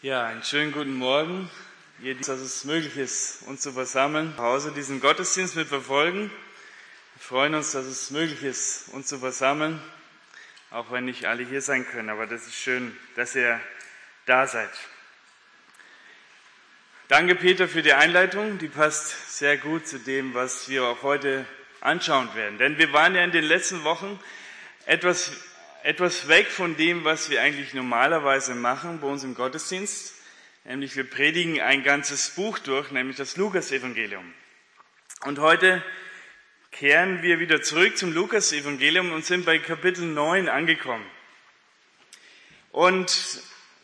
Ja, einen schönen guten Morgen. Ihr, dass es möglich ist, uns zu versammeln, zu Hause diesen Gottesdienst mit verfolgen. Wir freuen uns, dass es möglich ist, uns zu versammeln, auch wenn nicht alle hier sein können. Aber das ist schön, dass ihr da seid. Danke, Peter, für die Einleitung. Die passt sehr gut zu dem, was wir auch heute anschauen werden. Denn wir waren ja in den letzten Wochen etwas etwas weg von dem, was wir eigentlich normalerweise machen bei uns im Gottesdienst. Nämlich wir predigen ein ganzes Buch durch, nämlich das Lukas-Evangelium. Und heute kehren wir wieder zurück zum Lukas-Evangelium und sind bei Kapitel 9 angekommen. Und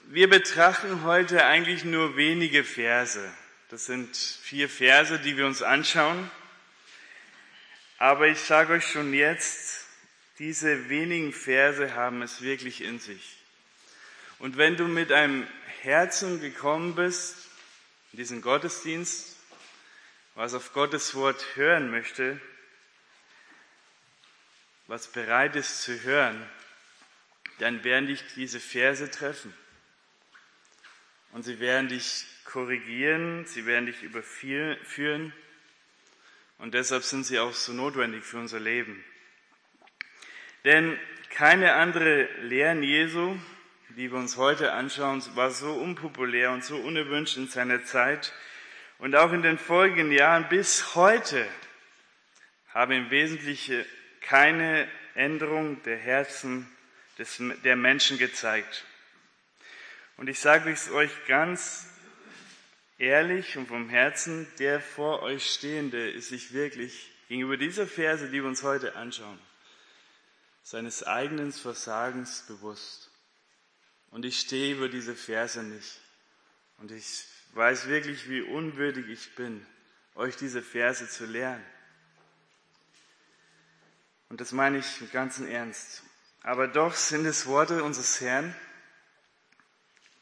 wir betrachten heute eigentlich nur wenige Verse. Das sind vier Verse, die wir uns anschauen. Aber ich sage euch schon jetzt, diese wenigen Verse haben es wirklich in sich. Und wenn du mit einem Herzen gekommen bist, in diesen Gottesdienst, was auf Gottes Wort hören möchte, was bereit ist zu hören, dann werden dich diese Verse treffen. Und sie werden dich korrigieren, sie werden dich überführen. Und deshalb sind sie auch so notwendig für unser Leben. Denn keine andere Lehren Jesu, die wir uns heute anschauen, war so unpopulär und so unerwünscht in seiner Zeit. Und auch in den folgenden Jahren bis heute haben im Wesentlichen keine Änderung der Herzen des, der Menschen gezeigt. Und ich sage es euch ganz ehrlich und vom Herzen, der vor euch Stehende ist sich wirklich gegenüber dieser Verse, die wir uns heute anschauen, seines eigenen Versagens bewusst. Und ich stehe über diese Verse nicht. Und ich weiß wirklich, wie unwürdig ich bin, euch diese Verse zu lernen. Und das meine ich im ganzen Ernst. Aber doch sind es Worte unseres Herrn,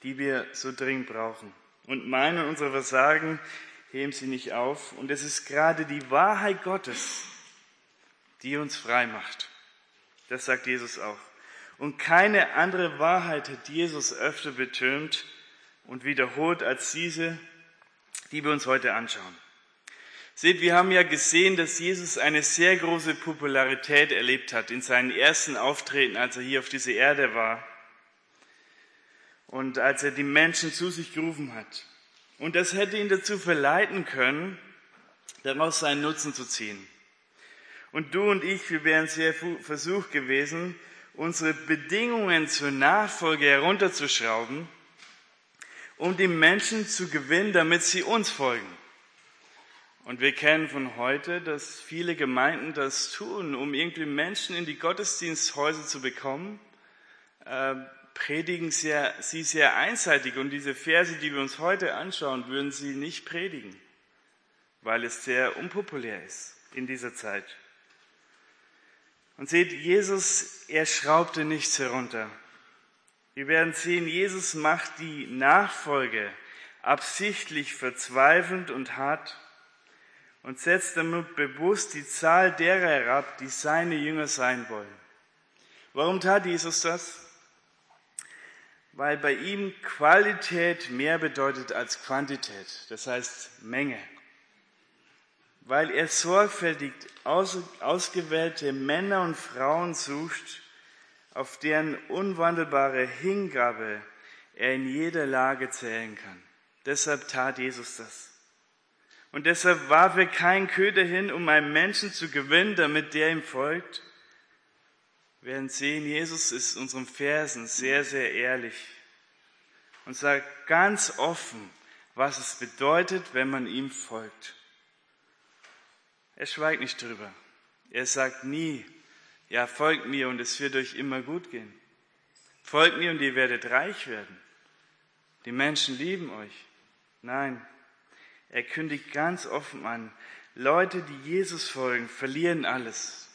die wir so dringend brauchen. Und meinen unsere Versagen heben sie nicht auf. Und es ist gerade die Wahrheit Gottes, die uns frei macht. Das sagt Jesus auch. Und keine andere Wahrheit hat Jesus öfter betönt und wiederholt als diese, die wir uns heute anschauen. Seht, wir haben ja gesehen, dass Jesus eine sehr große Popularität erlebt hat in seinen ersten Auftreten, als er hier auf dieser Erde war und als er die Menschen zu sich gerufen hat. Und das hätte ihn dazu verleiten können, daraus seinen Nutzen zu ziehen. Und du und ich, wir wären sehr versucht gewesen, unsere Bedingungen zur Nachfolge herunterzuschrauben, um die Menschen zu gewinnen, damit sie uns folgen. Und wir kennen von heute, dass viele Gemeinden das tun, um irgendwie Menschen in die Gottesdiensthäuser zu bekommen, äh, predigen sehr, sie sehr einseitig. Und diese Verse, die wir uns heute anschauen, würden sie nicht predigen, weil es sehr unpopulär ist in dieser Zeit. Und seht, Jesus, er schraubte nichts herunter. Wir werden sehen, Jesus macht die Nachfolge absichtlich verzweifelnd und hart und setzt damit bewusst die Zahl derer herab, die seine Jünger sein wollen. Warum tat Jesus das? Weil bei ihm Qualität mehr bedeutet als Quantität, das heißt Menge weil er sorgfältig ausgewählte Männer und Frauen sucht, auf deren unwandelbare Hingabe er in jeder Lage zählen kann. Deshalb tat Jesus das. Und deshalb warf er keinen Köder hin, um einen Menschen zu gewinnen, damit der ihm folgt. Wir werden sehen, Jesus ist unseren Versen sehr, sehr ehrlich und sagt ganz offen, was es bedeutet, wenn man ihm folgt. Er schweigt nicht drüber. Er sagt nie, ja, folgt mir und es wird euch immer gut gehen. Folgt mir und ihr werdet reich werden. Die Menschen lieben euch. Nein, er kündigt ganz offen an, Leute, die Jesus folgen, verlieren alles,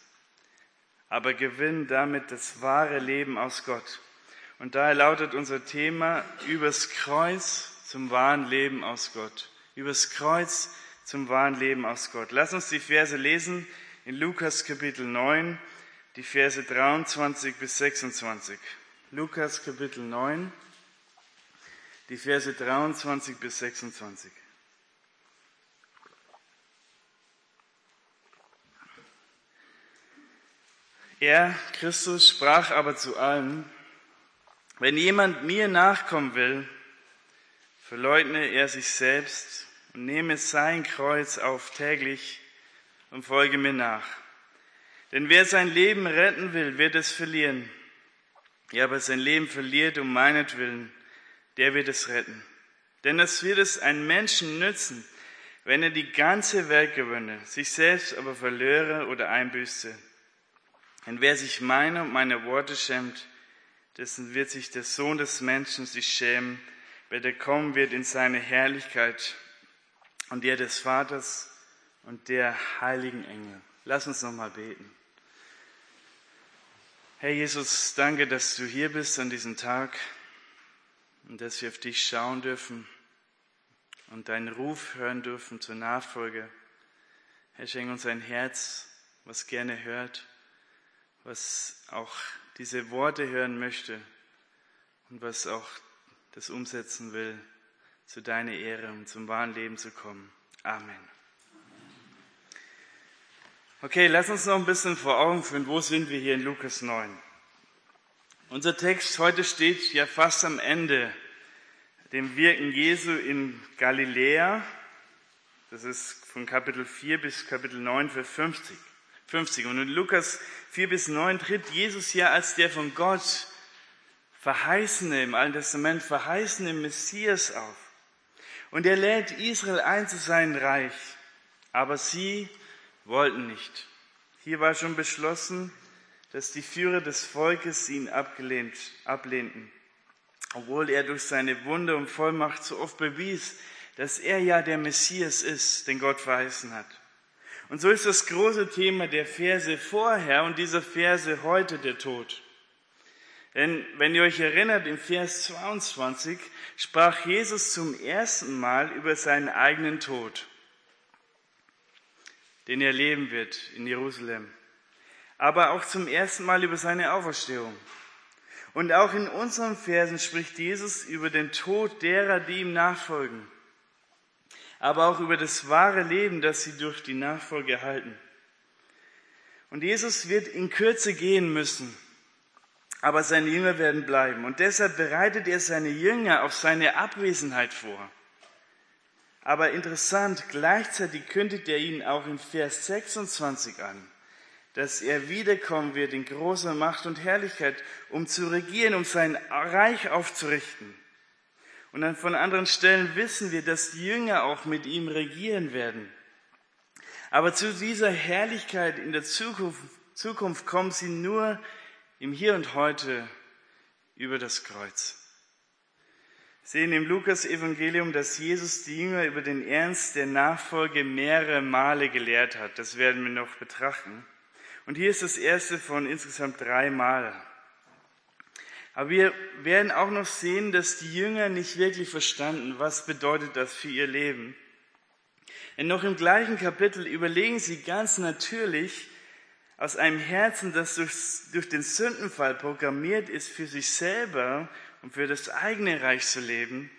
aber gewinnen damit das wahre Leben aus Gott. Und daher lautet unser Thema übers Kreuz zum wahren Leben aus Gott. Übers Kreuz zum wahren Leben aus Gott. Lass uns die Verse lesen in Lukas Kapitel 9, die Verse 23 bis 26. Lukas Kapitel 9, die Verse 23 bis 26. Er, Christus, sprach aber zu allen, wenn jemand mir nachkommen will, verleugne er sich selbst und nehme sein Kreuz auf täglich und folge mir nach. Denn wer sein Leben retten will, wird es verlieren. Ja, aber sein Leben verliert um meinetwillen, der wird es retten. Denn es wird es einem Menschen nützen, wenn er die ganze Welt gewönne, sich selbst aber verlöre oder einbüßte. Denn wer sich meine und meine Worte schämt, dessen wird sich der Sohn des Menschen sich schämen, wenn er kommen wird in seine Herrlichkeit und der des Vaters und der heiligen Engel. Lass uns nochmal beten. Herr Jesus, danke, dass du hier bist an diesem Tag und dass wir auf dich schauen dürfen und deinen Ruf hören dürfen zur Nachfolge. Herr, schenk uns ein Herz, was gerne hört was auch diese Worte hören möchte und was auch das umsetzen will, zu deiner Ehre und zum wahren Leben zu kommen. Amen. Okay, lass uns noch ein bisschen vor Augen führen, wo sind wir hier in Lukas 9. Unser Text heute steht ja fast am Ende dem Wirken Jesu in Galiläa. Das ist von Kapitel 4 bis Kapitel 9 für 50. 50. Und in Lukas 4 bis 9 tritt Jesus ja als der von Gott verheißene, im Alten Testament verheißene Messias auf. Und er lädt Israel ein zu seinem Reich. Aber sie wollten nicht. Hier war schon beschlossen, dass die Führer des Volkes ihn abgelehnt, ablehnten. Obwohl er durch seine Wunde und Vollmacht so oft bewies, dass er ja der Messias ist, den Gott verheißen hat. Und so ist das große Thema der Verse vorher und dieser Verse heute der Tod. Denn wenn ihr euch erinnert, im Vers 22 sprach Jesus zum ersten Mal über seinen eigenen Tod, den er leben wird in Jerusalem. Aber auch zum ersten Mal über seine Auferstehung. Und auch in unseren Versen spricht Jesus über den Tod derer, die ihm nachfolgen aber auch über das wahre Leben, das sie durch die Nachfolge erhalten. Und Jesus wird in Kürze gehen müssen, aber seine Jünger werden bleiben. Und deshalb bereitet er seine Jünger auf seine Abwesenheit vor. Aber interessant, gleichzeitig kündigt er ihnen auch in Vers 26 an, dass er wiederkommen wird in großer Macht und Herrlichkeit, um zu regieren, um sein Reich aufzurichten. Und dann von anderen Stellen wissen wir, dass die Jünger auch mit ihm regieren werden. Aber zu dieser Herrlichkeit in der Zukunft, Zukunft kommen sie nur im Hier und Heute über das Kreuz. Wir sehen im Lukas-Evangelium, dass Jesus die Jünger über den Ernst der Nachfolge mehrere Male gelehrt hat. Das werden wir noch betrachten. Und hier ist das erste von insgesamt drei Mal. Aber wir werden auch noch sehen, dass die Jünger nicht wirklich verstanden, was bedeutet das für ihr Leben. Denn noch im gleichen Kapitel überlegen sie ganz natürlich aus einem Herzen, das durch, durch den Sündenfall programmiert ist, für sich selber und für das eigene Reich zu leben.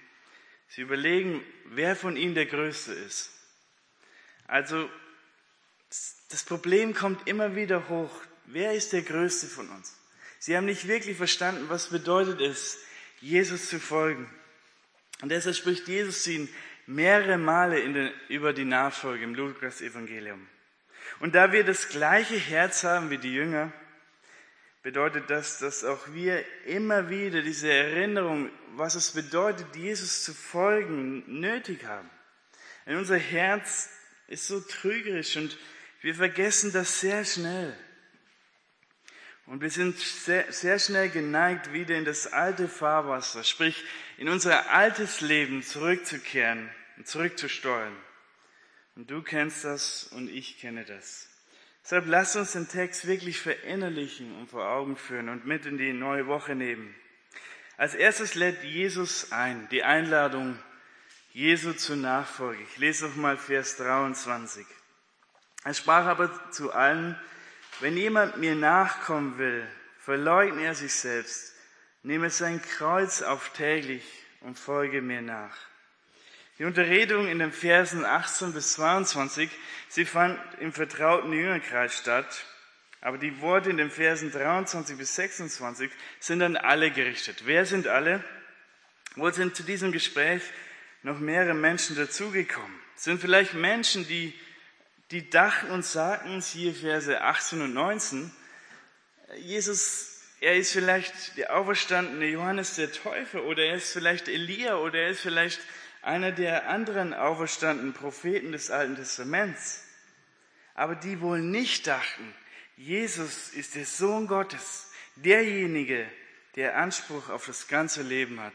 Sie überlegen, wer von ihnen der Größte ist. Also das Problem kommt immer wieder hoch. Wer ist der Größte von uns? Sie haben nicht wirklich verstanden, was bedeutet es, Jesus zu folgen. Und deshalb spricht Jesus ihnen mehrere Male den, über die Nachfolge im Lukas-Evangelium. Und da wir das gleiche Herz haben wie die Jünger, bedeutet das, dass auch wir immer wieder diese Erinnerung, was es bedeutet, Jesus zu folgen, nötig haben. Denn unser Herz ist so trügerisch und wir vergessen das sehr schnell. Und wir sind sehr, sehr schnell geneigt, wieder in das alte Fahrwasser, sprich in unser altes Leben zurückzukehren und zurückzusteuern. Und du kennst das und ich kenne das. Deshalb lasst uns den Text wirklich verinnerlichen und vor Augen führen und mit in die neue Woche nehmen. Als erstes lädt Jesus ein, die Einladung Jesu zur Nachfolge. Ich lese noch mal Vers 23. Er sprach aber zu allen, wenn jemand mir nachkommen will, verleugne er sich selbst, nehme sein Kreuz auf täglich und folge mir nach. Die Unterredung in den Versen 18 bis 22, sie fand im vertrauten Jüngerkreis statt, aber die Worte in den Versen 23 bis 26 sind an alle gerichtet. Wer sind alle? Wohl sind zu diesem Gespräch noch mehrere Menschen dazugekommen. Sind vielleicht Menschen, die, die dachten und sagten, hier Verse 18 und 19, Jesus, er ist vielleicht der auferstandene Johannes der Täufer oder er ist vielleicht Elia oder er ist vielleicht einer der anderen auferstandenen Propheten des Alten Testaments. Aber die wohl nicht dachten, Jesus ist der Sohn Gottes, derjenige, der Anspruch auf das ganze Leben hat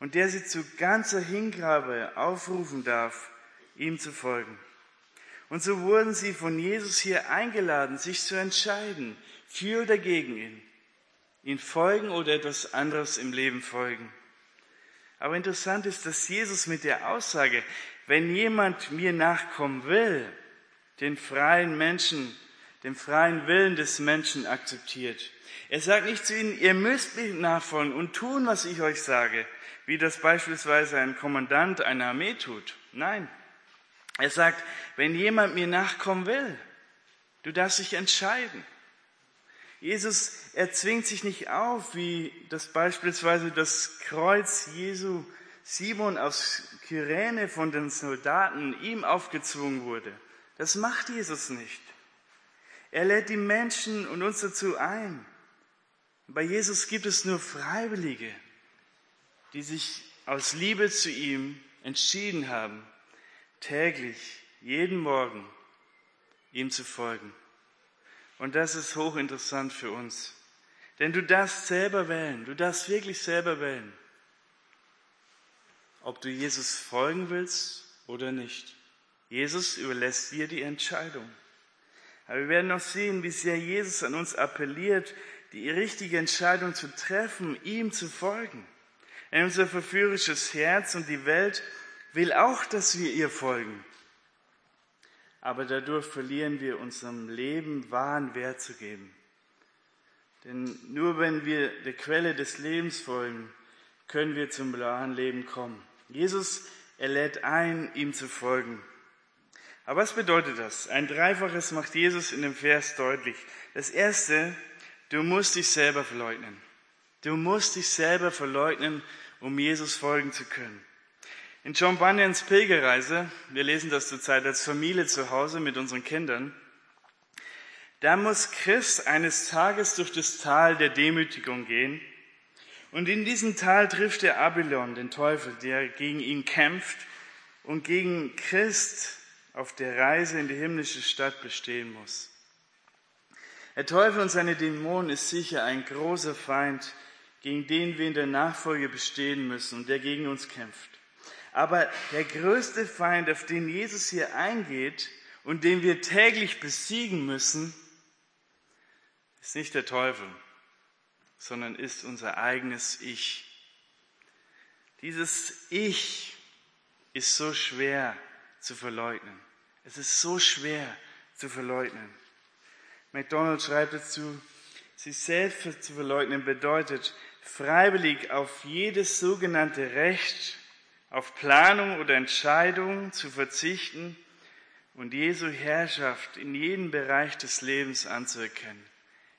und der sie zu ganzer Hingabe aufrufen darf, ihm zu folgen. Und so wurden sie von Jesus hier eingeladen, sich zu entscheiden, für oder gegen ihn, ihn folgen oder etwas anderes im Leben folgen. Aber interessant ist, dass Jesus mit der Aussage, wenn jemand mir nachkommen will, den freien Menschen, den freien Willen des Menschen akzeptiert. Er sagt nicht zu ihnen, ihr müsst mir nachfolgen und tun, was ich euch sage, wie das beispielsweise ein Kommandant einer Armee tut. Nein. Er sagt, wenn jemand mir nachkommen will, du darfst dich entscheiden. Jesus erzwingt sich nicht auf, wie das beispielsweise das Kreuz Jesu Simon aus Kyrene von den Soldaten ihm aufgezwungen wurde. Das macht Jesus nicht. Er lädt die Menschen und uns dazu ein. Bei Jesus gibt es nur Freiwillige, die sich aus Liebe zu ihm entschieden haben, täglich, jeden Morgen ihm zu folgen. Und das ist hochinteressant für uns. Denn du darfst selber wählen, du darfst wirklich selber wählen, ob du Jesus folgen willst oder nicht. Jesus überlässt dir die Entscheidung. Aber wir werden noch sehen, wie sehr Jesus an uns appelliert, die richtige Entscheidung zu treffen, ihm zu folgen. Denn unser verführerisches Herz und die Welt will auch, dass wir ihr folgen aber dadurch verlieren wir unserem Leben wahren Wert zu geben. Denn nur wenn wir der Quelle des Lebens folgen, können wir zum wahren Leben kommen. Jesus, er lädt ein, ihm zu folgen. Aber was bedeutet das? Ein Dreifaches macht Jesus in dem Vers deutlich. Das erste, du musst dich selber verleugnen. Du musst dich selber verleugnen, um Jesus folgen zu können. In John Bunyans Pilgerreise, wir lesen das zurzeit als Familie zu Hause mit unseren Kindern, da muss Chris eines Tages durch das Tal der Demütigung gehen. Und in diesem Tal trifft er Abylon, den Teufel, der gegen ihn kämpft und gegen Christ auf der Reise in die himmlische Stadt bestehen muss. Der Teufel und seine Dämonen ist sicher ein großer Feind, gegen den wir in der Nachfolge bestehen müssen und der gegen uns kämpft. Aber der größte Feind, auf den Jesus hier eingeht und den wir täglich besiegen müssen, ist nicht der Teufel, sondern ist unser eigenes Ich. Dieses Ich ist so schwer zu verleugnen. Es ist so schwer zu verleugnen. McDonald schreibt dazu, sich selbst zu verleugnen bedeutet, freiwillig auf jedes sogenannte Recht auf Planung oder Entscheidung zu verzichten und Jesu Herrschaft in jedem Bereich des Lebens anzuerkennen.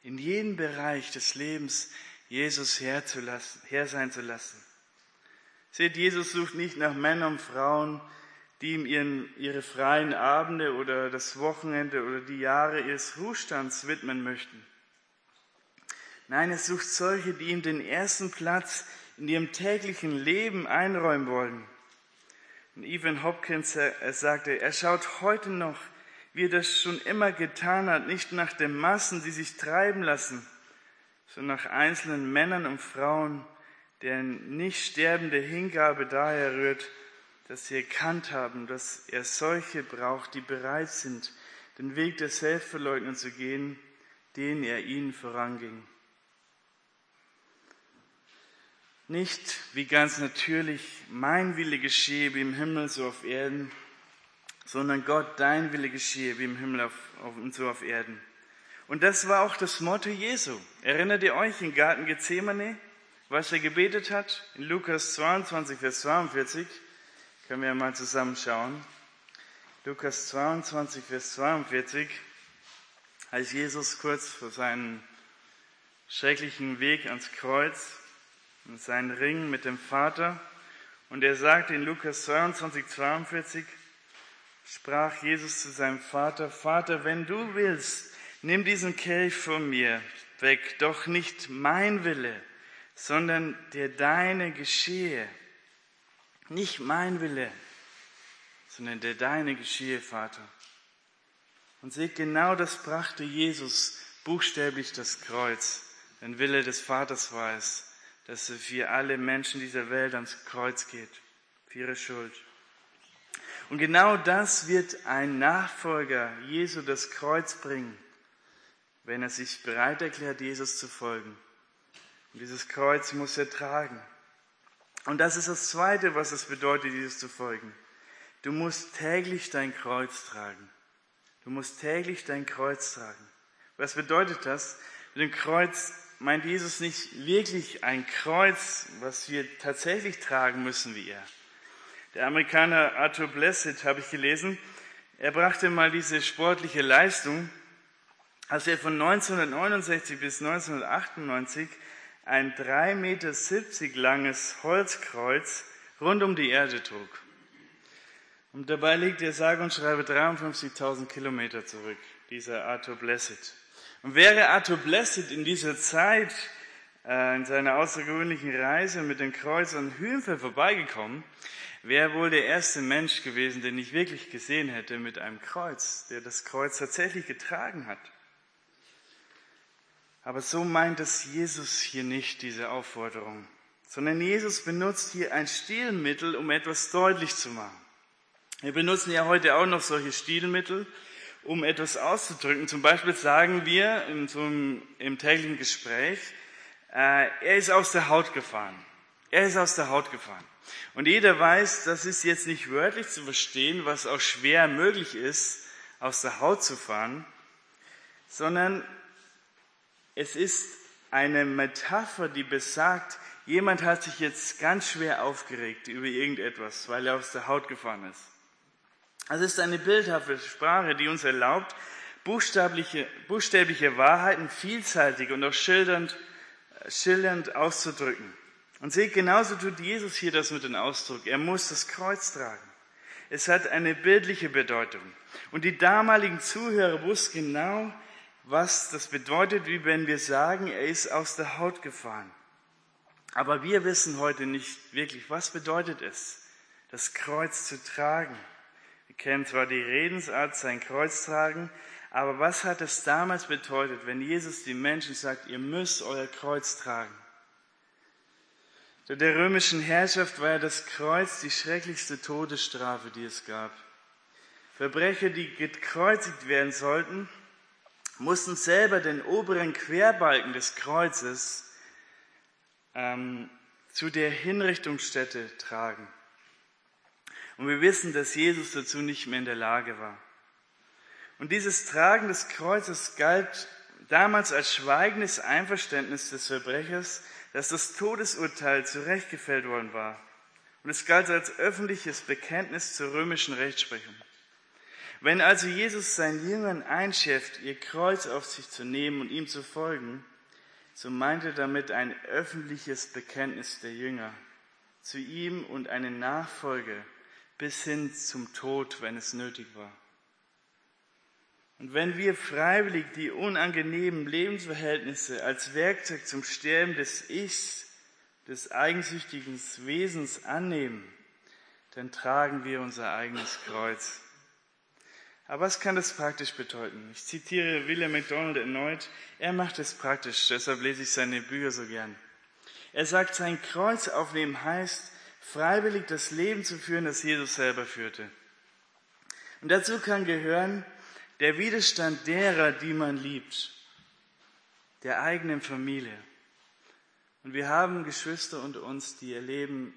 In jedem Bereich des Lebens Jesus Herr, sein zu lassen. Seht, Jesus sucht nicht nach Männern und Frauen, die ihm ihren, ihre freien Abende oder das Wochenende oder die Jahre ihres Ruhestands widmen möchten. Nein, er sucht solche, die ihm den ersten Platz in ihrem täglichen Leben einräumen wollen. Und Evan Hopkins sagte, er schaut heute noch, wie er das schon immer getan hat, nicht nach den Massen, die sich treiben lassen, sondern nach einzelnen Männern und Frauen, deren nicht sterbende Hingabe daher rührt, dass sie erkannt haben, dass er solche braucht, die bereit sind, den Weg der Selbstverleugnung zu gehen, den er ihnen voranging. Nicht wie ganz natürlich mein Wille geschehe wie im Himmel so auf Erden, sondern Gott, dein Wille geschehe wie im Himmel auf, auf, und so auf Erden. Und das war auch das Motto Jesu. Erinnert ihr euch im Garten Gethsemane, was er gebetet hat? In Lukas 22, Vers 42 können wir mal zusammenschauen. Lukas 22, Vers 42, als Jesus kurz vor seinem schrecklichen Weg ans Kreuz und seinen Ring mit dem Vater und er sagte in Lukas 22, 42, sprach Jesus zu seinem Vater, Vater, wenn du willst, nimm diesen Kelch von mir weg, doch nicht mein Wille, sondern der deine geschehe. Nicht mein Wille, sondern der deine geschehe, Vater. Und seht, genau das brachte Jesus buchstäblich das Kreuz. Denn Wille des Vaters war es, dass er für alle Menschen dieser Welt ans Kreuz geht, für ihre Schuld. Und genau das wird ein Nachfolger Jesu das Kreuz bringen, wenn er sich bereit erklärt, Jesus zu folgen. Und dieses Kreuz muss er tragen. Und das ist das Zweite, was es bedeutet, Jesus zu folgen. Du musst täglich dein Kreuz tragen. Du musst täglich dein Kreuz tragen. Was bedeutet das? Mit dem Kreuz meint Jesus nicht wirklich ein Kreuz, was wir tatsächlich tragen müssen wie er. Der Amerikaner Arthur Blessed, habe ich gelesen, er brachte mal diese sportliche Leistung, als er von 1969 bis 1998 ein 3,70 Meter langes Holzkreuz rund um die Erde trug. Und dabei liegt er sage und schreibe 53.000 Kilometer zurück, dieser Arthur Blessed. Und wäre Arthur Blessed in dieser Zeit äh, in seiner außergewöhnlichen Reise mit dem Kreuz an Hühnfeld vorbeigekommen, wäre wohl der erste Mensch gewesen, den ich wirklich gesehen hätte mit einem Kreuz, der das Kreuz tatsächlich getragen hat. Aber so meint es Jesus hier nicht, diese Aufforderung, sondern Jesus benutzt hier ein Stilmittel, um etwas deutlich zu machen. Wir benutzen ja heute auch noch solche Stilmittel, um etwas auszudrücken. Zum Beispiel sagen wir in so einem, im täglichen Gespräch, äh, er ist aus der Haut gefahren. Er ist aus der Haut gefahren. Und jeder weiß, das ist jetzt nicht wörtlich zu verstehen, was auch schwer möglich ist, aus der Haut zu fahren, sondern es ist eine Metapher, die besagt, jemand hat sich jetzt ganz schwer aufgeregt über irgendetwas, weil er aus der Haut gefahren ist. Es ist eine bildhafte Sprache, die uns erlaubt, buchstäbliche, buchstäbliche Wahrheiten vielseitig und auch schildernd, schildernd auszudrücken. Und seht, genauso tut Jesus hier das mit dem Ausdruck. Er muss das Kreuz tragen. Es hat eine bildliche Bedeutung. Und die damaligen Zuhörer wussten genau, was das bedeutet, wie wenn wir sagen, er ist aus der Haut gefahren. Aber wir wissen heute nicht wirklich, was bedeutet es, das Kreuz zu tragen. Kennen zwar die Redensart, sein Kreuz tragen, aber was hat es damals bedeutet, wenn Jesus die Menschen sagt, ihr müsst euer Kreuz tragen? Der römischen Herrschaft war ja das Kreuz die schrecklichste Todesstrafe, die es gab. Verbrecher, die gekreuzigt werden sollten, mussten selber den oberen Querbalken des Kreuzes ähm, zu der Hinrichtungsstätte tragen. Und wir wissen, dass Jesus dazu nicht mehr in der Lage war. Und dieses Tragen des Kreuzes galt damals als schweigendes Einverständnis des Verbrechers, dass das Todesurteil zurechtgefällt worden war. Und es galt als öffentliches Bekenntnis zur römischen Rechtsprechung. Wenn also Jesus seinen Jüngern einschärft, ihr Kreuz auf sich zu nehmen und ihm zu folgen, so meint er damit ein öffentliches Bekenntnis der Jünger zu ihm und eine Nachfolge bis hin zum Tod, wenn es nötig war. Und wenn wir freiwillig die unangenehmen Lebensverhältnisse als Werkzeug zum Sterben des Ichs, des eigensüchtigen Wesens annehmen, dann tragen wir unser eigenes Kreuz. Aber was kann das praktisch bedeuten? Ich zitiere William MacDonald erneut. Er macht es praktisch, deshalb lese ich seine Bücher so gern. Er sagt, sein Kreuz aufnehmen heißt, freiwillig das Leben zu führen, das Jesus selber führte. Und dazu kann gehören der Widerstand derer, die man liebt, der eigenen Familie. Und wir haben Geschwister unter uns, die erleben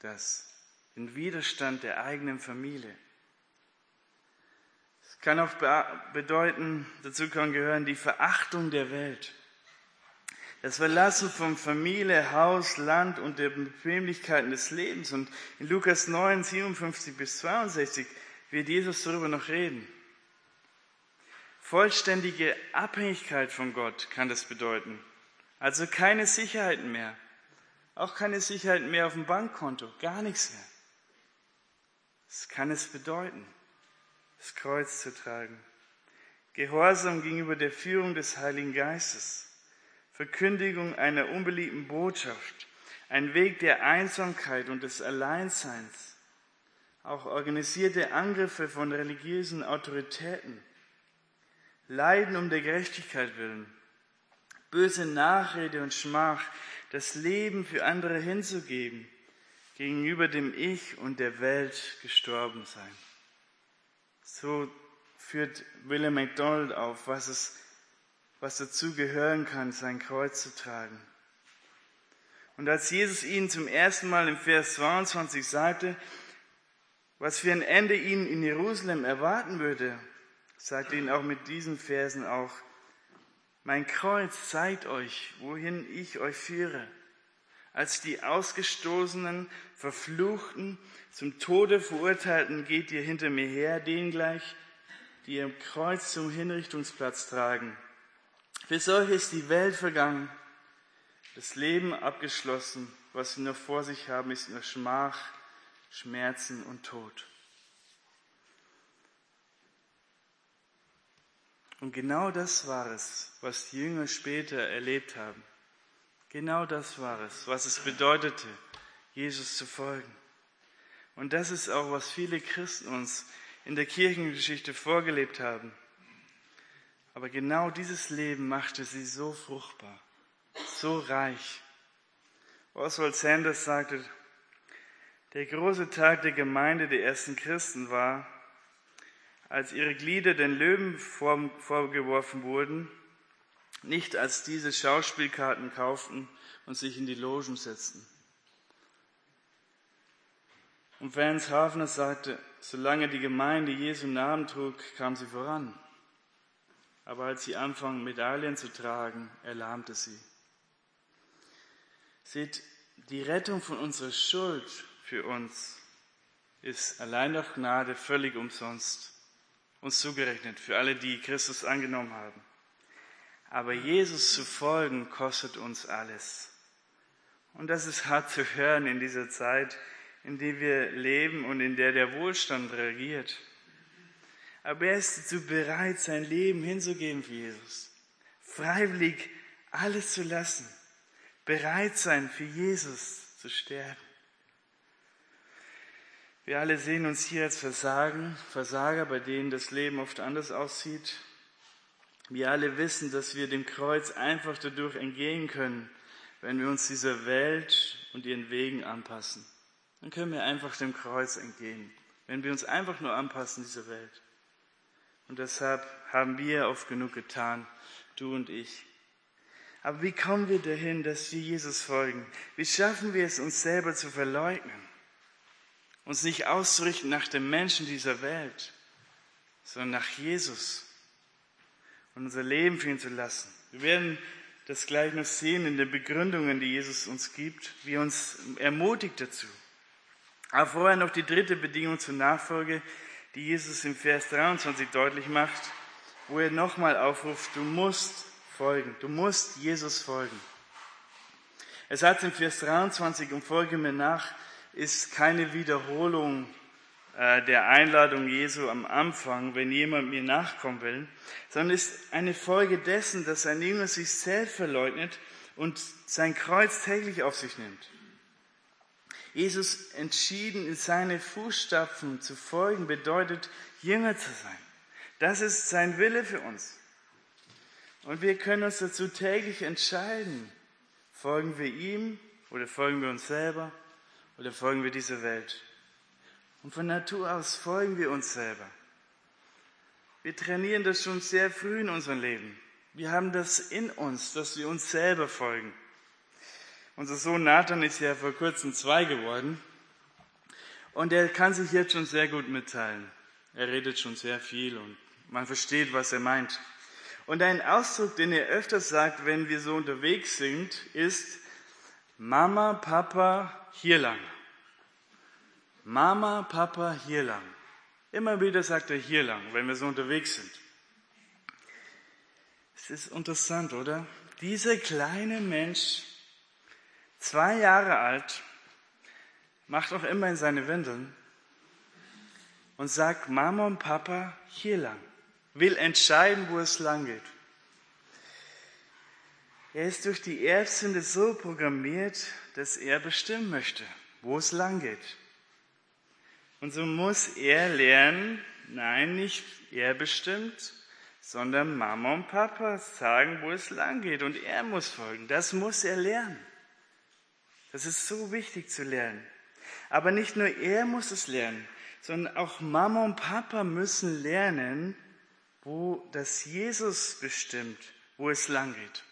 das, den Widerstand der eigenen Familie. Kann auch bedeuten, dazu kann gehören die Verachtung der Welt. Das Verlassen von Familie, Haus, Land und der Bequemlichkeiten des Lebens. Und in Lukas 9, 57 bis 62 wird Jesus darüber noch reden. Vollständige Abhängigkeit von Gott kann das bedeuten. Also keine Sicherheiten mehr. Auch keine Sicherheiten mehr auf dem Bankkonto. Gar nichts mehr. Das kann es bedeuten, das Kreuz zu tragen. Gehorsam gegenüber der Führung des Heiligen Geistes. Verkündigung einer unbeliebten Botschaft. Ein Weg der Einsamkeit und des Alleinseins. Auch organisierte Angriffe von religiösen Autoritäten Leiden um der Gerechtigkeit willen, böse Nachrede und Schmach, das Leben für andere hinzugeben, gegenüber dem Ich und der Welt gestorben sein. So führt William MacDonald auf, was es, was dazu gehören kann, sein Kreuz zu tragen. Und als Jesus ihnen zum ersten Mal im Vers 22 sagte, was für ein Ende ihnen in Jerusalem erwarten würde, sagt ihnen auch mit diesen Versen auch, mein Kreuz zeigt euch, wohin ich euch führe. Als die ausgestoßenen, verfluchten, zum Tode verurteilten geht ihr hinter mir her, denen gleich, die ihr Kreuz zum Hinrichtungsplatz tragen. Für solche ist die Welt vergangen, das Leben abgeschlossen, was sie noch vor sich haben, ist nur Schmach, Schmerzen und Tod. Und genau das war es, was die Jünger später erlebt haben. Genau das war es, was es bedeutete, Jesus zu folgen. Und das ist auch, was viele Christen uns in der Kirchengeschichte vorgelebt haben. Aber genau dieses Leben machte sie so fruchtbar, so reich. Oswald Sanders sagte, der große Tag der Gemeinde der ersten Christen war, als ihre Glieder den Löwen vorgeworfen wurden, nicht als diese Schauspielkarten kauften und sich in die Logen setzten. Und Vance Hafner sagte, solange die Gemeinde Jesu Namen trug, kam sie voran. Aber als sie anfangen, Medaillen zu tragen, erlahmte sie. Seht, die Rettung von unserer Schuld für uns ist allein durch Gnade völlig umsonst uns zugerechnet, für alle, die Christus angenommen haben. Aber Jesus zu folgen kostet uns alles. Und das ist hart zu hören in dieser Zeit, in der wir leben und in der der Wohlstand regiert. Aber er ist dazu bereit, sein Leben hinzugeben für Jesus. Freiwillig alles zu lassen. Bereit sein, für Jesus zu sterben. Wir alle sehen uns hier als Versagen, Versager, bei denen das Leben oft anders aussieht. Wir alle wissen, dass wir dem Kreuz einfach dadurch entgehen können, wenn wir uns dieser Welt und ihren Wegen anpassen. Dann können wir einfach dem Kreuz entgehen, wenn wir uns einfach nur anpassen dieser Welt. Und deshalb haben wir oft genug getan, du und ich. Aber wie kommen wir dahin, dass wir Jesus folgen? Wie schaffen wir es, uns selber zu verleugnen? uns nicht auszurichten nach dem Menschen dieser Welt, sondern nach Jesus und unser Leben für ihn zu lassen. Wir werden das gleich noch sehen in den Begründungen, die Jesus uns gibt, wie er uns ermutigt dazu. Aber vorher noch die dritte Bedingung zur Nachfolge, die Jesus im Vers 23 deutlich macht, wo er nochmal aufruft, du musst folgen, du musst Jesus folgen. Er sagt im Vers 23 und folge mir nach, ist keine Wiederholung äh, der Einladung Jesu am Anfang, wenn jemand mir nachkommen will, sondern ist eine Folge dessen, dass ein Jünger sich selbst verleugnet und sein Kreuz täglich auf sich nimmt. Jesus entschieden in seine Fußstapfen zu folgen, bedeutet Jünger zu sein. Das ist sein Wille für uns. Und wir können uns dazu täglich entscheiden, folgen wir ihm oder folgen wir uns selber oder folgen wir dieser Welt? Und von Natur aus folgen wir uns selber. Wir trainieren das schon sehr früh in unserem Leben. Wir haben das in uns, dass wir uns selber folgen. Unser Sohn Nathan ist ja vor kurzem zwei geworden und er kann sich jetzt schon sehr gut mitteilen. Er redet schon sehr viel und man versteht, was er meint. Und ein Ausdruck, den er öfters sagt, wenn wir so unterwegs sind, ist Mama, Papa, hier lang. Mama, Papa, hier lang. Immer wieder sagt er hier lang, wenn wir so unterwegs sind. Es ist interessant, oder? Dieser kleine Mensch, zwei Jahre alt, macht auch immer in seine Windeln und sagt Mama und Papa hier lang, will entscheiden, wo es lang geht. Er ist durch die Erbsünde so programmiert, dass er bestimmen möchte, wo es lang geht. Und so muss er lernen, nein, nicht er bestimmt, sondern Mama und Papa sagen, wo es lang geht. Und er muss folgen. Das muss er lernen. Das ist so wichtig zu lernen. Aber nicht nur er muss es lernen, sondern auch Mama und Papa müssen lernen, wo das Jesus bestimmt, wo es lang geht.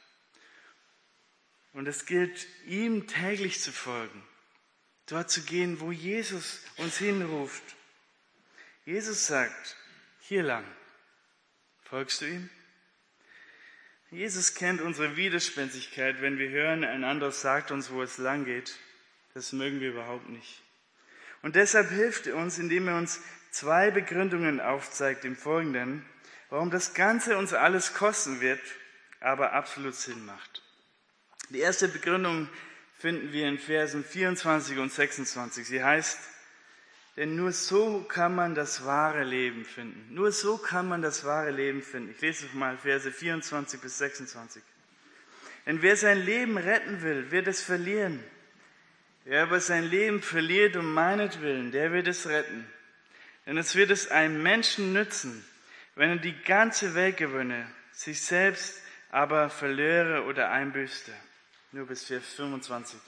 Und es gilt, ihm täglich zu folgen dort zu gehen, wo Jesus uns hinruft. Jesus sagt, hier lang. Folgst du ihm? Jesus kennt unsere Widerspenstigkeit, wenn wir hören, ein anderer sagt uns, wo es lang geht. Das mögen wir überhaupt nicht. Und deshalb hilft er uns, indem er uns zwei Begründungen aufzeigt im Folgenden, warum das Ganze uns alles kosten wird, aber absolut Sinn macht. Die erste Begründung finden wir in Versen 24 und 26. Sie heißt, denn nur so kann man das wahre Leben finden. Nur so kann man das wahre Leben finden. Ich lese mal Verse 24 bis 26. Denn wer sein Leben retten will, wird es verlieren. Wer aber sein Leben verliert um meinetwillen, der wird es retten. Denn es wird es einem Menschen nützen, wenn er die ganze Welt gewönne, sich selbst aber verlöre oder einbüßte nur bis Vers 25.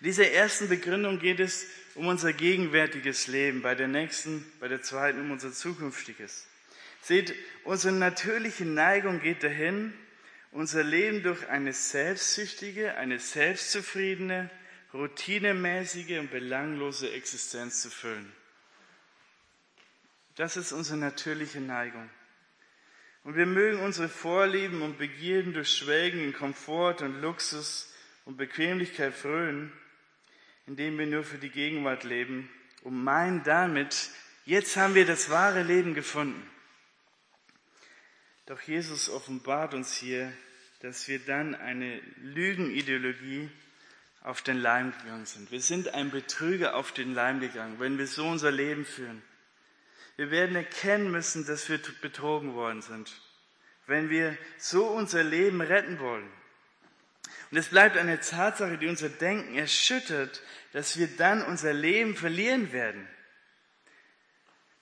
In dieser ersten Begründung geht es um unser gegenwärtiges Leben, bei der nächsten, bei der zweiten um unser zukünftiges. Seht, unsere natürliche Neigung geht dahin, unser Leben durch eine selbstsüchtige, eine selbstzufriedene, routinemäßige und belanglose Existenz zu füllen. Das ist unsere natürliche Neigung. Und wir mögen unsere Vorlieben und Begierden durch Schwelgen in Komfort und Luxus und Bequemlichkeit frönen, indem wir nur für die Gegenwart leben und meinen damit, jetzt haben wir das wahre Leben gefunden. Doch Jesus offenbart uns hier, dass wir dann eine Lügenideologie auf den Leim gegangen sind. Wir sind ein Betrüger auf den Leim gegangen, wenn wir so unser Leben führen. Wir werden erkennen müssen, dass wir betrogen worden sind, wenn wir so unser Leben retten wollen. Und es bleibt eine Tatsache, die unser Denken erschüttert, dass wir dann unser Leben verlieren werden.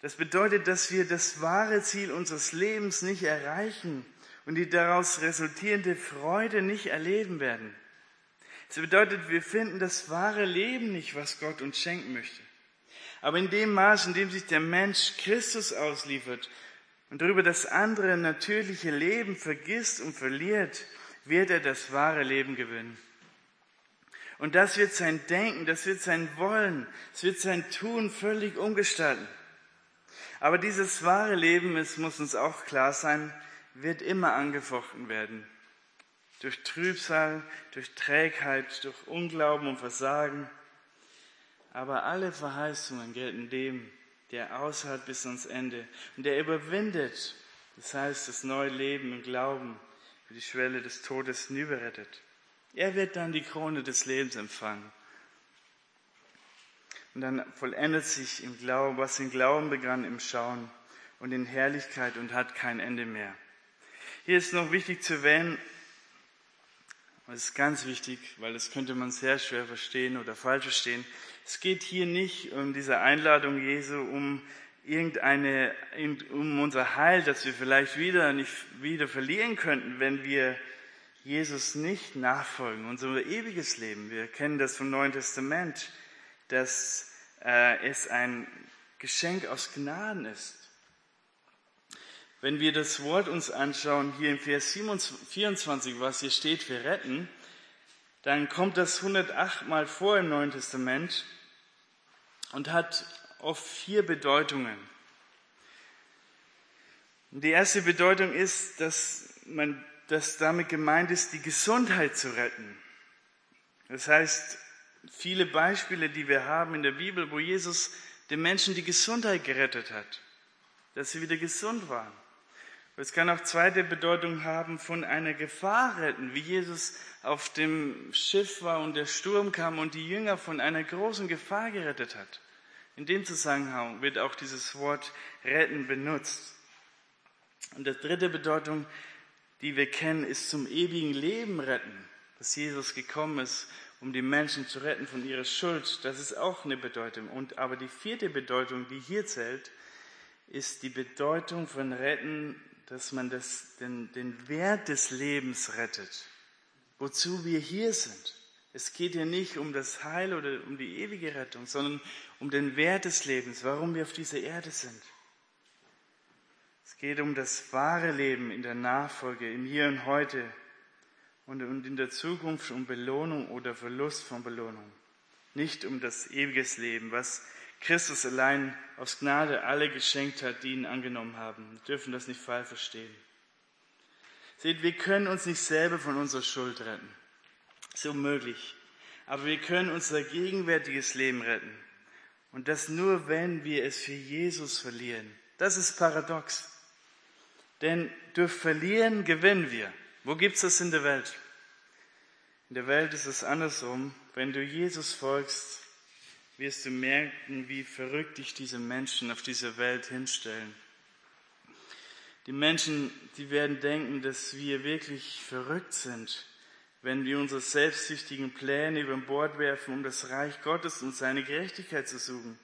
Das bedeutet, dass wir das wahre Ziel unseres Lebens nicht erreichen und die daraus resultierende Freude nicht erleben werden. Es bedeutet, wir finden das wahre Leben nicht, was Gott uns schenken möchte. Aber in dem Maß, in dem sich der Mensch Christus ausliefert und darüber das andere natürliche Leben vergisst und verliert, wird er das wahre Leben gewinnen. Und das wird sein Denken, das wird sein Wollen, das wird sein Tun völlig umgestalten. Aber dieses wahre Leben, es muss uns auch klar sein, wird immer angefochten werden. Durch Trübsal, durch Trägheit, durch Unglauben und Versagen. Aber alle Verheißungen gelten dem, der aushält bis ans Ende und der überwindet, das heißt das neue Leben im Glauben, die Schwelle des Todes hinüberrettet. Er wird dann die Krone des Lebens empfangen. Und dann vollendet sich im Glauben, was im Glauben begann, im Schauen und in Herrlichkeit und hat kein Ende mehr. Hier ist noch wichtig zu erwähnen, das ist ganz wichtig, weil das könnte man sehr schwer verstehen oder falsch verstehen. Es geht hier nicht um diese Einladung Jesu, um irgendeine, um unser Heil, das wir vielleicht wieder nicht wieder verlieren könnten, wenn wir Jesus nicht nachfolgen, unser ewiges Leben. Wir kennen das vom Neuen Testament, dass äh, es ein Geschenk aus Gnaden ist. Wenn wir das Wort uns anschauen, hier im Vers 24, was hier steht für retten, dann kommt das 108 Mal vor im Neuen Testament und hat oft vier Bedeutungen. Die erste Bedeutung ist, dass man, dass damit gemeint ist, die Gesundheit zu retten. Das heißt, viele Beispiele, die wir haben in der Bibel, wo Jesus den Menschen die Gesundheit gerettet hat, dass sie wieder gesund waren. Es kann auch zweite Bedeutung haben von einer Gefahr retten, wie Jesus auf dem Schiff war und der Sturm kam und die Jünger von einer großen Gefahr gerettet hat. In dem Zusammenhang wird auch dieses Wort retten benutzt. Und die dritte Bedeutung, die wir kennen, ist zum ewigen Leben retten, dass Jesus gekommen ist, um die Menschen zu retten von ihrer Schuld. Das ist auch eine Bedeutung. Und aber die vierte Bedeutung, die hier zählt, ist die Bedeutung von retten dass man das, den, den Wert des Lebens rettet, wozu wir hier sind. Es geht hier nicht um das Heil oder um die ewige Rettung, sondern um den Wert des Lebens, warum wir auf dieser Erde sind. Es geht um das wahre Leben in der Nachfolge, im Hier und Heute und in der Zukunft um Belohnung oder Verlust von Belohnung. Nicht um das ewiges Leben, was Christus allein aus Gnade alle geschenkt hat, die ihn angenommen haben. Wir dürfen das nicht falsch verstehen. Seht, wir können uns nicht selber von unserer Schuld retten. Das ist unmöglich. Aber wir können unser gegenwärtiges Leben retten. Und das nur, wenn wir es für Jesus verlieren. Das ist paradox. Denn durch Verlieren gewinnen wir. Wo gibt's das in der Welt? In der Welt ist es andersrum. Wenn du Jesus folgst, wirst du merken, wie verrückt dich diese Menschen auf dieser Welt hinstellen. Die Menschen, die werden denken, dass wir wirklich verrückt sind, wenn wir unsere selbstsüchtigen Pläne über Bord werfen, um das Reich Gottes und seine Gerechtigkeit zu suchen.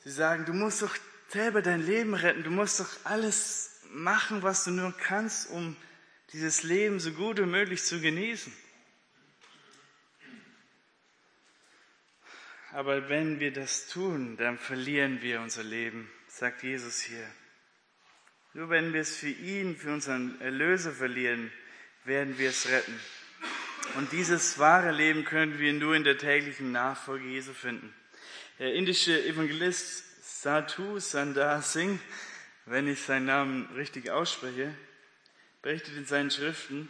Sie sagen, du musst doch selber dein Leben retten, du musst doch alles machen, was du nur kannst, um dieses Leben so gut wie möglich zu genießen. Aber wenn wir das tun, dann verlieren wir unser Leben, sagt Jesus hier. Nur wenn wir es für ihn, für unseren Erlöser verlieren, werden wir es retten. Und dieses wahre Leben können wir nur in der täglichen Nachfolge Jesu finden. Der indische Evangelist Sadhu Sandar Singh, wenn ich seinen Namen richtig ausspreche, berichtet in seinen Schriften,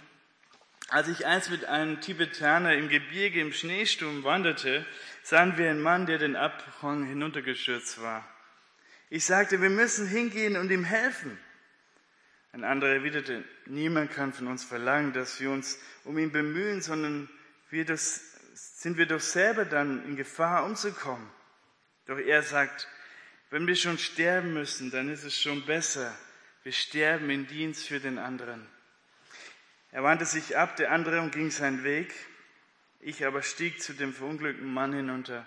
als ich einst mit einem Tibetaner im Gebirge im Schneesturm wanderte, sahen wir einen Mann, der den Abhang hinuntergestürzt war. Ich sagte, wir müssen hingehen und ihm helfen. Ein anderer erwiderte, niemand kann von uns verlangen, dass wir uns um ihn bemühen, sondern wir das, sind wir doch selber dann in Gefahr umzukommen. Doch er sagt, wenn wir schon sterben müssen, dann ist es schon besser. Wir sterben in Dienst für den anderen. Er wandte sich ab, der andere, und ging seinen Weg. Ich aber stieg zu dem verunglückten Mann hinunter,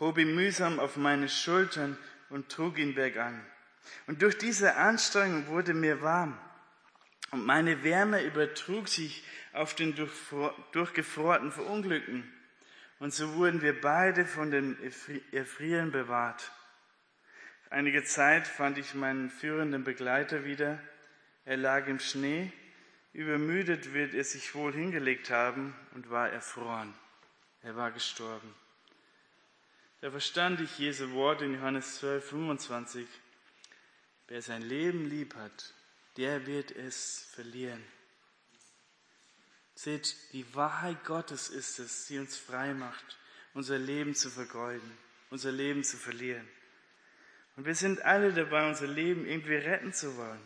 hob ihn mühsam auf meine Schultern und trug ihn bergan. Und durch diese Anstrengung wurde mir warm. Und meine Wärme übertrug sich auf den durchgefrorten Verunglückten. Und so wurden wir beide von dem Erfrieren bewahrt. Einige Zeit fand ich meinen führenden Begleiter wieder. Er lag im Schnee Übermüdet wird er sich wohl hingelegt haben und war erfroren. Er war gestorben. Da verstand ich Jesu Worte in Johannes 12, 25. Wer sein Leben lieb hat, der wird es verlieren. Seht, die Wahrheit Gottes ist es, die uns frei macht, unser Leben zu vergeuden, unser Leben zu verlieren. Und wir sind alle dabei, unser Leben irgendwie retten zu wollen.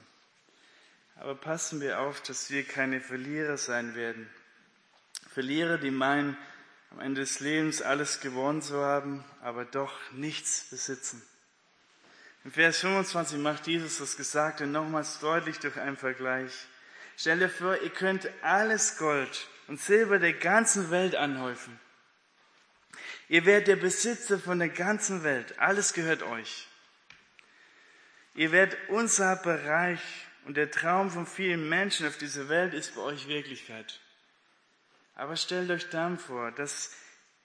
Aber passen wir auf, dass wir keine Verlierer sein werden. Verlierer, die meinen, am Ende des Lebens alles gewonnen zu haben, aber doch nichts besitzen. Im Vers 25 macht Jesus das Gesagte nochmals deutlich durch einen Vergleich. Stell dir vor, ihr könnt alles Gold und Silber der ganzen Welt anhäufen. Ihr werdet der Besitzer von der ganzen Welt. Alles gehört euch. Ihr werdet unsagbar reich und der Traum von vielen Menschen auf dieser Welt ist bei euch Wirklichkeit. Aber stellt euch dann vor, dass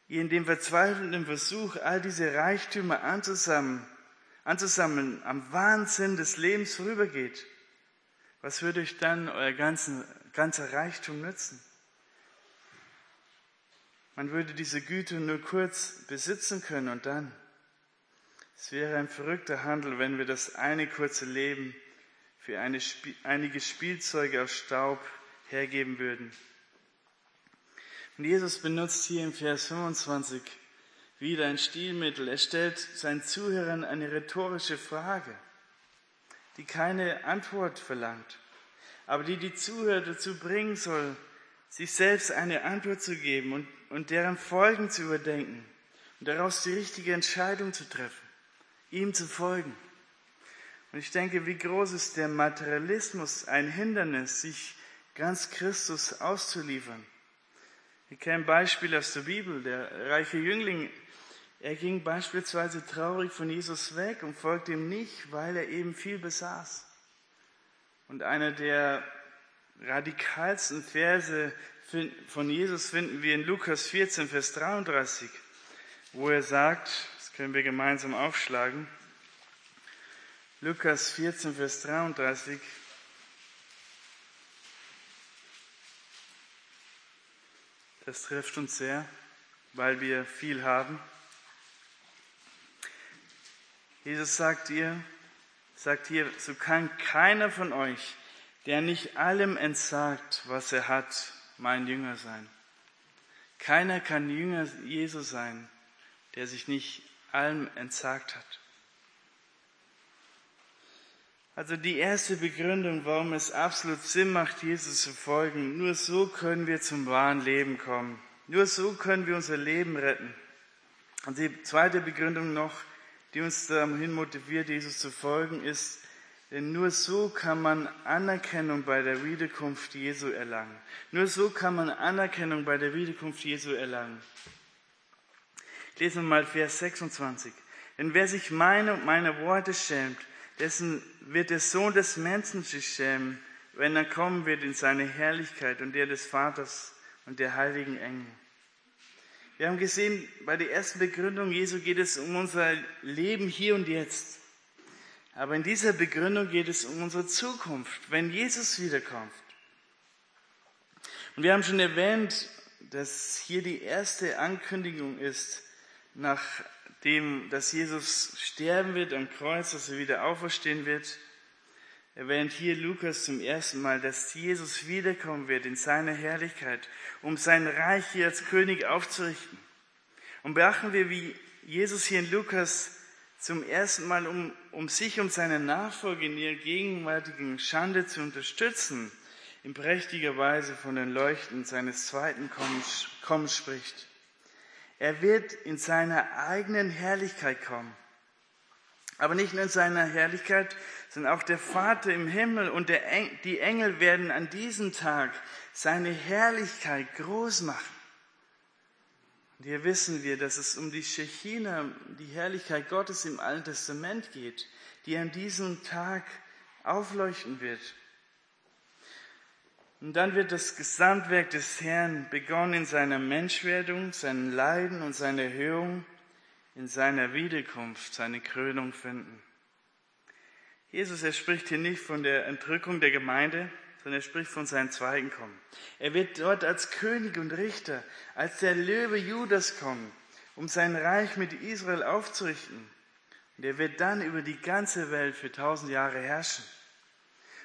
ihr in dem verzweifelnden Versuch, all diese Reichtümer anzusammeln, anzusammeln am Wahnsinn des Lebens vorübergeht. Was würde euch dann euer ganzen, ganzer Reichtum nützen? Man würde diese Güte nur kurz besitzen können und dann. Es wäre ein verrückter Handel, wenn wir das eine kurze Leben für eine, einige Spielzeuge aus Staub hergeben würden. Und Jesus benutzt hier im Vers 25 wieder ein Stilmittel. Er stellt seinen Zuhörern eine rhetorische Frage, die keine Antwort verlangt, aber die die Zuhörer dazu bringen soll, sich selbst eine Antwort zu geben und, und deren Folgen zu überdenken und daraus die richtige Entscheidung zu treffen, ihm zu folgen. Und ich denke, wie groß ist der Materialismus ein Hindernis, sich ganz Christus auszuliefern. Ich kenne ein Beispiel aus der Bibel. Der reiche Jüngling, er ging beispielsweise traurig von Jesus weg und folgte ihm nicht, weil er eben viel besaß. Und einer der radikalsten Verse von Jesus finden wir in Lukas 14, Vers 33, wo er sagt, können wir gemeinsam aufschlagen, Lukas 14, Vers 33, Das trifft uns sehr, weil wir viel haben. Jesus sagt ihr, sagt hier, so kann keiner von euch, der nicht allem entsagt, was er hat, mein Jünger sein. Keiner kann Jünger Jesu sein, der sich nicht allem entsagt hat. Also die erste Begründung, warum es absolut Sinn macht, Jesus zu folgen, nur so können wir zum wahren Leben kommen. Nur so können wir unser Leben retten. Und die zweite Begründung noch, die uns dahin motiviert, Jesus zu folgen, ist, denn nur so kann man Anerkennung bei der Wiederkunft Jesu erlangen. Nur so kann man Anerkennung bei der Wiederkunft Jesu erlangen. Lesen wir mal Vers 26. Denn wer sich meine und meine Worte schämt, dessen wird der Sohn des Menschen sich schämen, wenn er kommen wird in seine Herrlichkeit und der des Vaters und der heiligen Engel. Wir haben gesehen, bei der ersten Begründung Jesu geht es um unser Leben hier und jetzt. Aber in dieser Begründung geht es um unsere Zukunft, wenn Jesus wiederkommt. Und wir haben schon erwähnt, dass hier die erste Ankündigung ist, nach dem, dass Jesus sterben wird am Kreuz, dass er wieder auferstehen wird, erwähnt hier Lukas zum ersten Mal, dass Jesus wiederkommen wird in seiner Herrlichkeit, um sein Reich hier als König aufzurichten. Und beachten wir, wie Jesus hier in Lukas zum ersten Mal, um, um sich und seine Nachfolge in ihrer gegenwärtigen Schande zu unterstützen, in prächtiger Weise von den Leuchten seines zweiten Kommens, Kommens spricht. Er wird in seiner eigenen Herrlichkeit kommen. Aber nicht nur in seiner Herrlichkeit, sondern auch der Vater im Himmel und Eng die Engel werden an diesem Tag seine Herrlichkeit groß machen. Und hier wissen wir, dass es um die Shechina, die Herrlichkeit Gottes im Alten Testament geht, die an diesem Tag aufleuchten wird. Und dann wird das Gesamtwerk des Herrn begonnen in seiner Menschwerdung, seinem Leiden und seiner Erhöhung, in seiner Wiederkunft, seine Krönung finden. Jesus, er spricht hier nicht von der Entrückung der Gemeinde, sondern er spricht von seinem zweiten Kommen. Er wird dort als König und Richter, als der Löwe Judas kommen, um sein Reich mit Israel aufzurichten. Und er wird dann über die ganze Welt für tausend Jahre herrschen.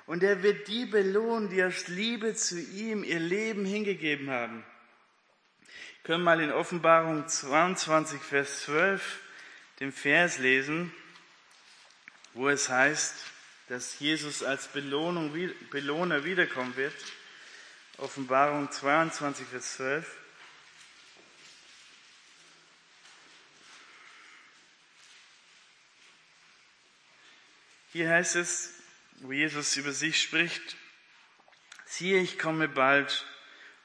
Und er wird die belohnen, die aus Liebe zu ihm ihr Leben hingegeben haben. Wir können mal in Offenbarung 22, Vers 12 den Vers lesen, wo es heißt, dass Jesus als Belohnung, Belohner wiederkommen wird. Offenbarung 22, Vers 12. Hier heißt es, wo Jesus über sich spricht, siehe, ich komme bald,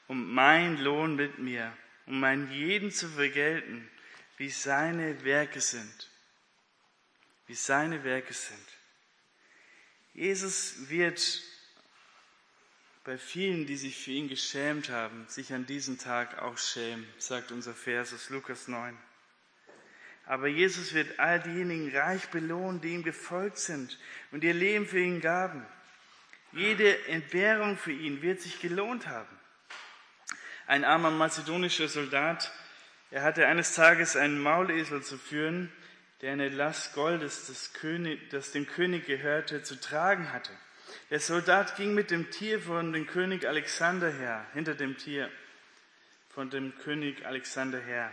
um mein Lohn mit mir, um meinen jeden zu vergelten, wie seine Werke sind. Wie seine Werke sind. Jesus wird bei vielen, die sich für ihn geschämt haben, sich an diesem Tag auch schämen, sagt unser Vers aus Lukas 9. Aber Jesus wird all diejenigen reich belohnen, die ihm gefolgt sind und ihr Leben für ihn gaben. Jede Entbehrung für ihn wird sich gelohnt haben. Ein armer mazedonischer Soldat, er hatte eines Tages einen Maulesel zu führen, der eine Last Goldes, das, König, das dem König gehörte, zu tragen hatte. Der Soldat ging mit dem Tier von dem König Alexander her, hinter dem Tier von dem König Alexander her.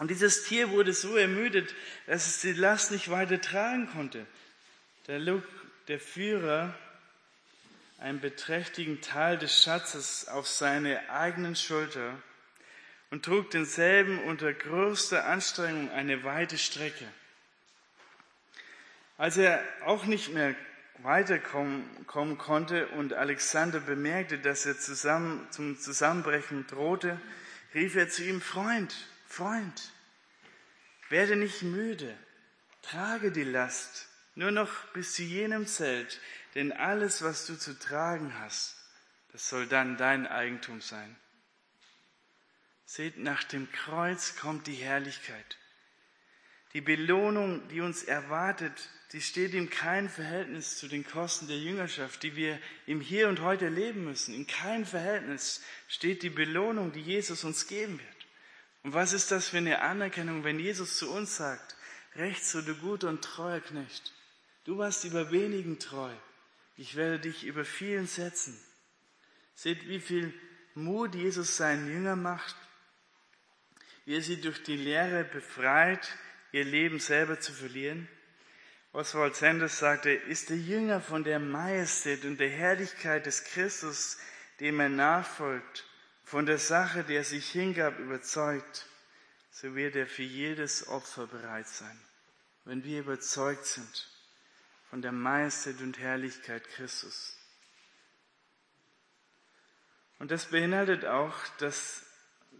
Und dieses Tier wurde so ermüdet, dass es die Last nicht weiter tragen konnte. Da log der Führer einen beträchtigen Teil des Schatzes auf seine eigenen Schulter und trug denselben unter größter Anstrengung eine weite Strecke. Als er auch nicht mehr weiterkommen kommen konnte und Alexander bemerkte, dass er zusammen, zum Zusammenbrechen drohte, rief er zu ihm, Freund, Freund, werde nicht müde, trage die Last nur noch bis zu jenem Zelt, denn alles, was du zu tragen hast, das soll dann dein Eigentum sein. Seht, nach dem Kreuz kommt die Herrlichkeit. Die Belohnung, die uns erwartet, die steht in keinem Verhältnis zu den Kosten der Jüngerschaft, die wir im Hier und Heute leben müssen. In keinem Verhältnis steht die Belohnung, die Jesus uns geben wird. Und was ist das für eine Anerkennung, wenn Jesus zu uns sagt, rechts so du guter und treuer Knecht, du warst über wenigen treu, ich werde dich über vielen setzen. Seht, wie viel Mut Jesus seinen Jünger macht, wie er sie durch die Lehre befreit, ihr Leben selber zu verlieren. Oswald Sanders sagte, ist der Jünger von der Majestät und der Herrlichkeit des Christus, dem er nachfolgt, von der Sache, der er sich hingab, überzeugt, so wird er für jedes Opfer bereit sein, wenn wir überzeugt sind von der Majestät und Herrlichkeit Christus. Und das beinhaltet auch, dass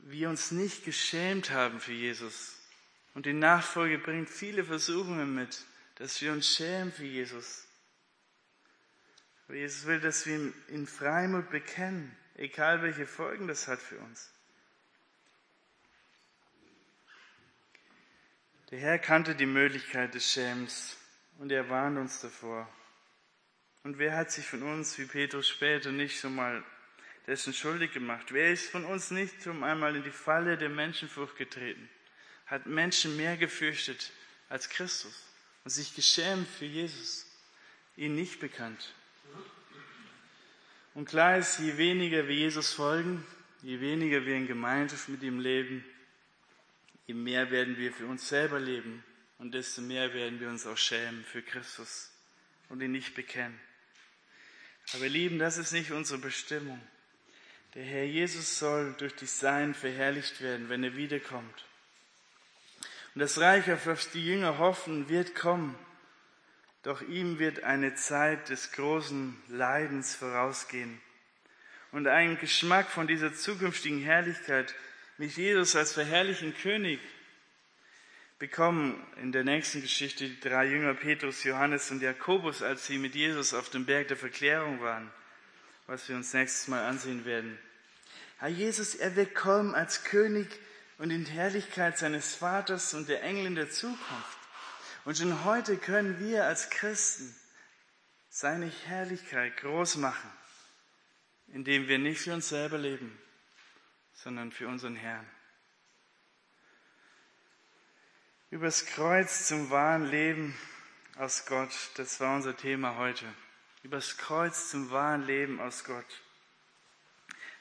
wir uns nicht geschämt haben für Jesus. Und die Nachfolge bringt viele Versuchungen mit, dass wir uns schämen für Jesus. Aber Jesus will, dass wir ihn in Freimut bekennen, egal welche Folgen das hat für uns. Der Herr kannte die Möglichkeit des Schämens und er warnt uns davor. Und wer hat sich von uns, wie Petrus später, nicht schon mal dessen schuldig gemacht? Wer ist von uns nicht schon einmal in die Falle der Menschenfurcht getreten? Hat Menschen mehr gefürchtet als Christus und sich geschämt für Jesus, ihn nicht bekannt? Und klar ist, je weniger wir Jesus folgen, je weniger wir in Gemeinschaft mit ihm leben, je mehr werden wir für uns selber leben und desto mehr werden wir uns auch schämen für Christus und ihn nicht bekennen. Aber lieben, das ist nicht unsere Bestimmung. Der Herr Jesus soll durch die Sein verherrlicht werden, wenn er wiederkommt. Und das Reich, auf das die Jünger hoffen, wird kommen. Doch ihm wird eine Zeit des großen Leidens vorausgehen. Und ein Geschmack von dieser zukünftigen Herrlichkeit mit Jesus als verherrlichen König bekommen in der nächsten Geschichte die drei Jünger Petrus, Johannes und Jakobus, als sie mit Jesus auf dem Berg der Verklärung waren, was wir uns nächstes Mal ansehen werden. Herr Jesus, er wird kommen als König und in Herrlichkeit seines Vaters und der Engel in der Zukunft. Und schon heute können wir als Christen seine Herrlichkeit groß machen, indem wir nicht für uns selber leben, sondern für unseren Herrn. Übers Kreuz zum wahren Leben aus Gott, das war unser Thema heute. Übers Kreuz zum wahren Leben aus Gott.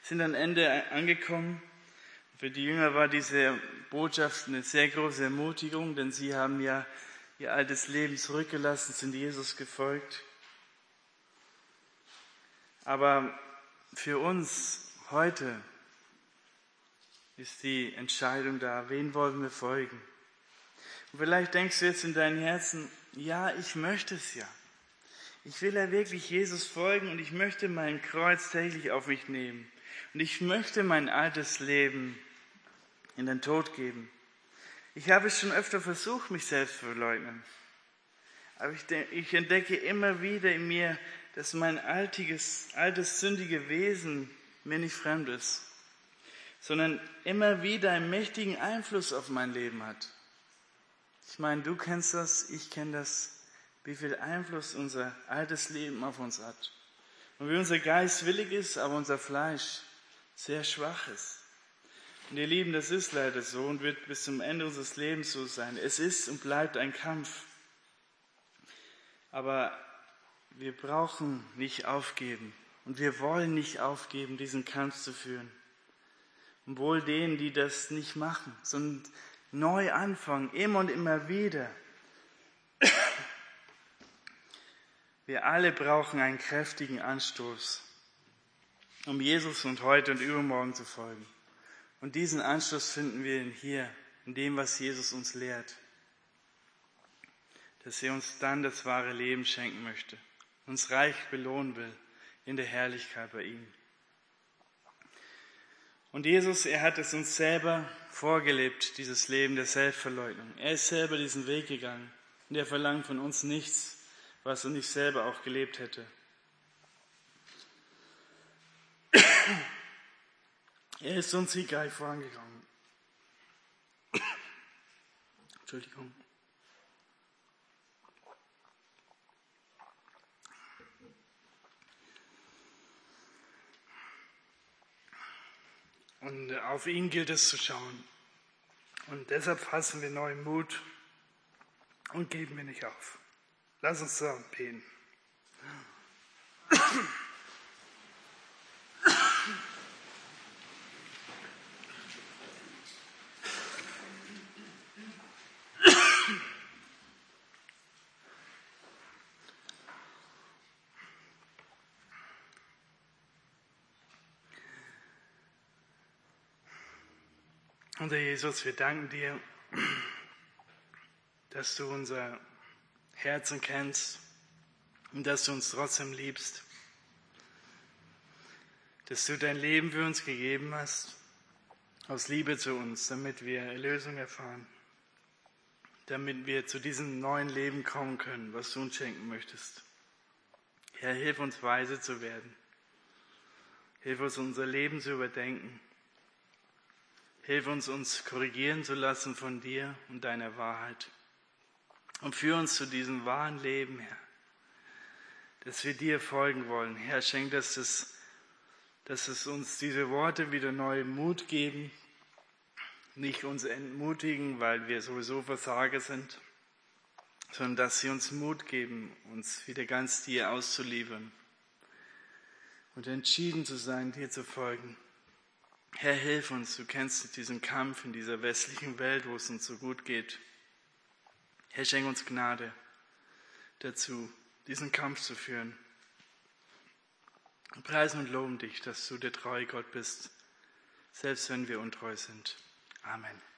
Sind am Ende angekommen. Für die Jünger war diese Botschaft eine sehr große Ermutigung, denn sie haben ja ihr altes Leben zurückgelassen, sind Jesus gefolgt. Aber für uns heute ist die Entscheidung da, wen wollen wir folgen? Und vielleicht denkst du jetzt in deinem Herzen, ja, ich möchte es ja. Ich will ja wirklich Jesus folgen und ich möchte mein Kreuz täglich auf mich nehmen. Und ich möchte mein altes Leben in den Tod geben. Ich habe es schon öfter versucht, mich selbst zu verleugnen. Aber ich, ich entdecke immer wieder in mir, dass mein altiges, altes sündige Wesen mir nicht fremd ist, sondern immer wieder einen mächtigen Einfluss auf mein Leben hat. Ich meine, du kennst das, ich kenne das, wie viel Einfluss unser altes Leben auf uns hat. Und wie unser Geist willig ist, aber unser Fleisch sehr schwach ist. Und ihr Lieben, das ist leider so und wird bis zum Ende unseres Lebens so sein. Es ist und bleibt ein Kampf. Aber wir brauchen nicht aufgeben und wir wollen nicht aufgeben, diesen Kampf zu führen. Und wohl denen, die das nicht machen, sondern neu anfangen, immer und immer wieder. Wir alle brauchen einen kräftigen Anstoß, um Jesus und heute und übermorgen zu folgen. Und diesen Anstoß finden wir hier, in dem, was Jesus uns lehrt. Dass er uns dann das wahre Leben schenken möchte, uns reich belohnen will in der Herrlichkeit bei ihm. Und Jesus, er hat es uns selber vorgelebt, dieses Leben der Selbstverleugnung. Er ist selber diesen Weg gegangen und er verlangt von uns nichts, was er nicht selber auch gelebt hätte. Er ist uns siegreich vorangegangen. Entschuldigung. Und auf ihn gilt es zu schauen. Und deshalb fassen wir neuen Mut und geben wir nicht auf. Lass uns zusammen beten. Unser Jesus, wir danken dir, dass du unser Herzen kennst und dass du uns trotzdem liebst, dass du dein Leben für uns gegeben hast, aus Liebe zu uns, damit wir Erlösung erfahren, damit wir zu diesem neuen Leben kommen können, was du uns schenken möchtest. Herr, hilf uns weise zu werden. Hilf uns, unser Leben zu überdenken Hilf uns, uns korrigieren zu lassen von dir und deiner Wahrheit. Und führe uns zu diesem wahren Leben, Herr, dass wir dir folgen wollen. Herr, schenk, dass es, dass es uns diese Worte wieder neuen Mut geben, nicht uns entmutigen, weil wir sowieso Versager sind, sondern dass sie uns Mut geben, uns wieder ganz dir auszuliefern und entschieden zu sein, dir zu folgen. Herr, hilf uns, du kennst diesen Kampf in dieser westlichen Welt, wo es uns so gut geht. Herr, schenk uns Gnade dazu, diesen Kampf zu führen. Und preisen und loben dich, dass du der treue Gott bist, selbst wenn wir untreu sind. Amen.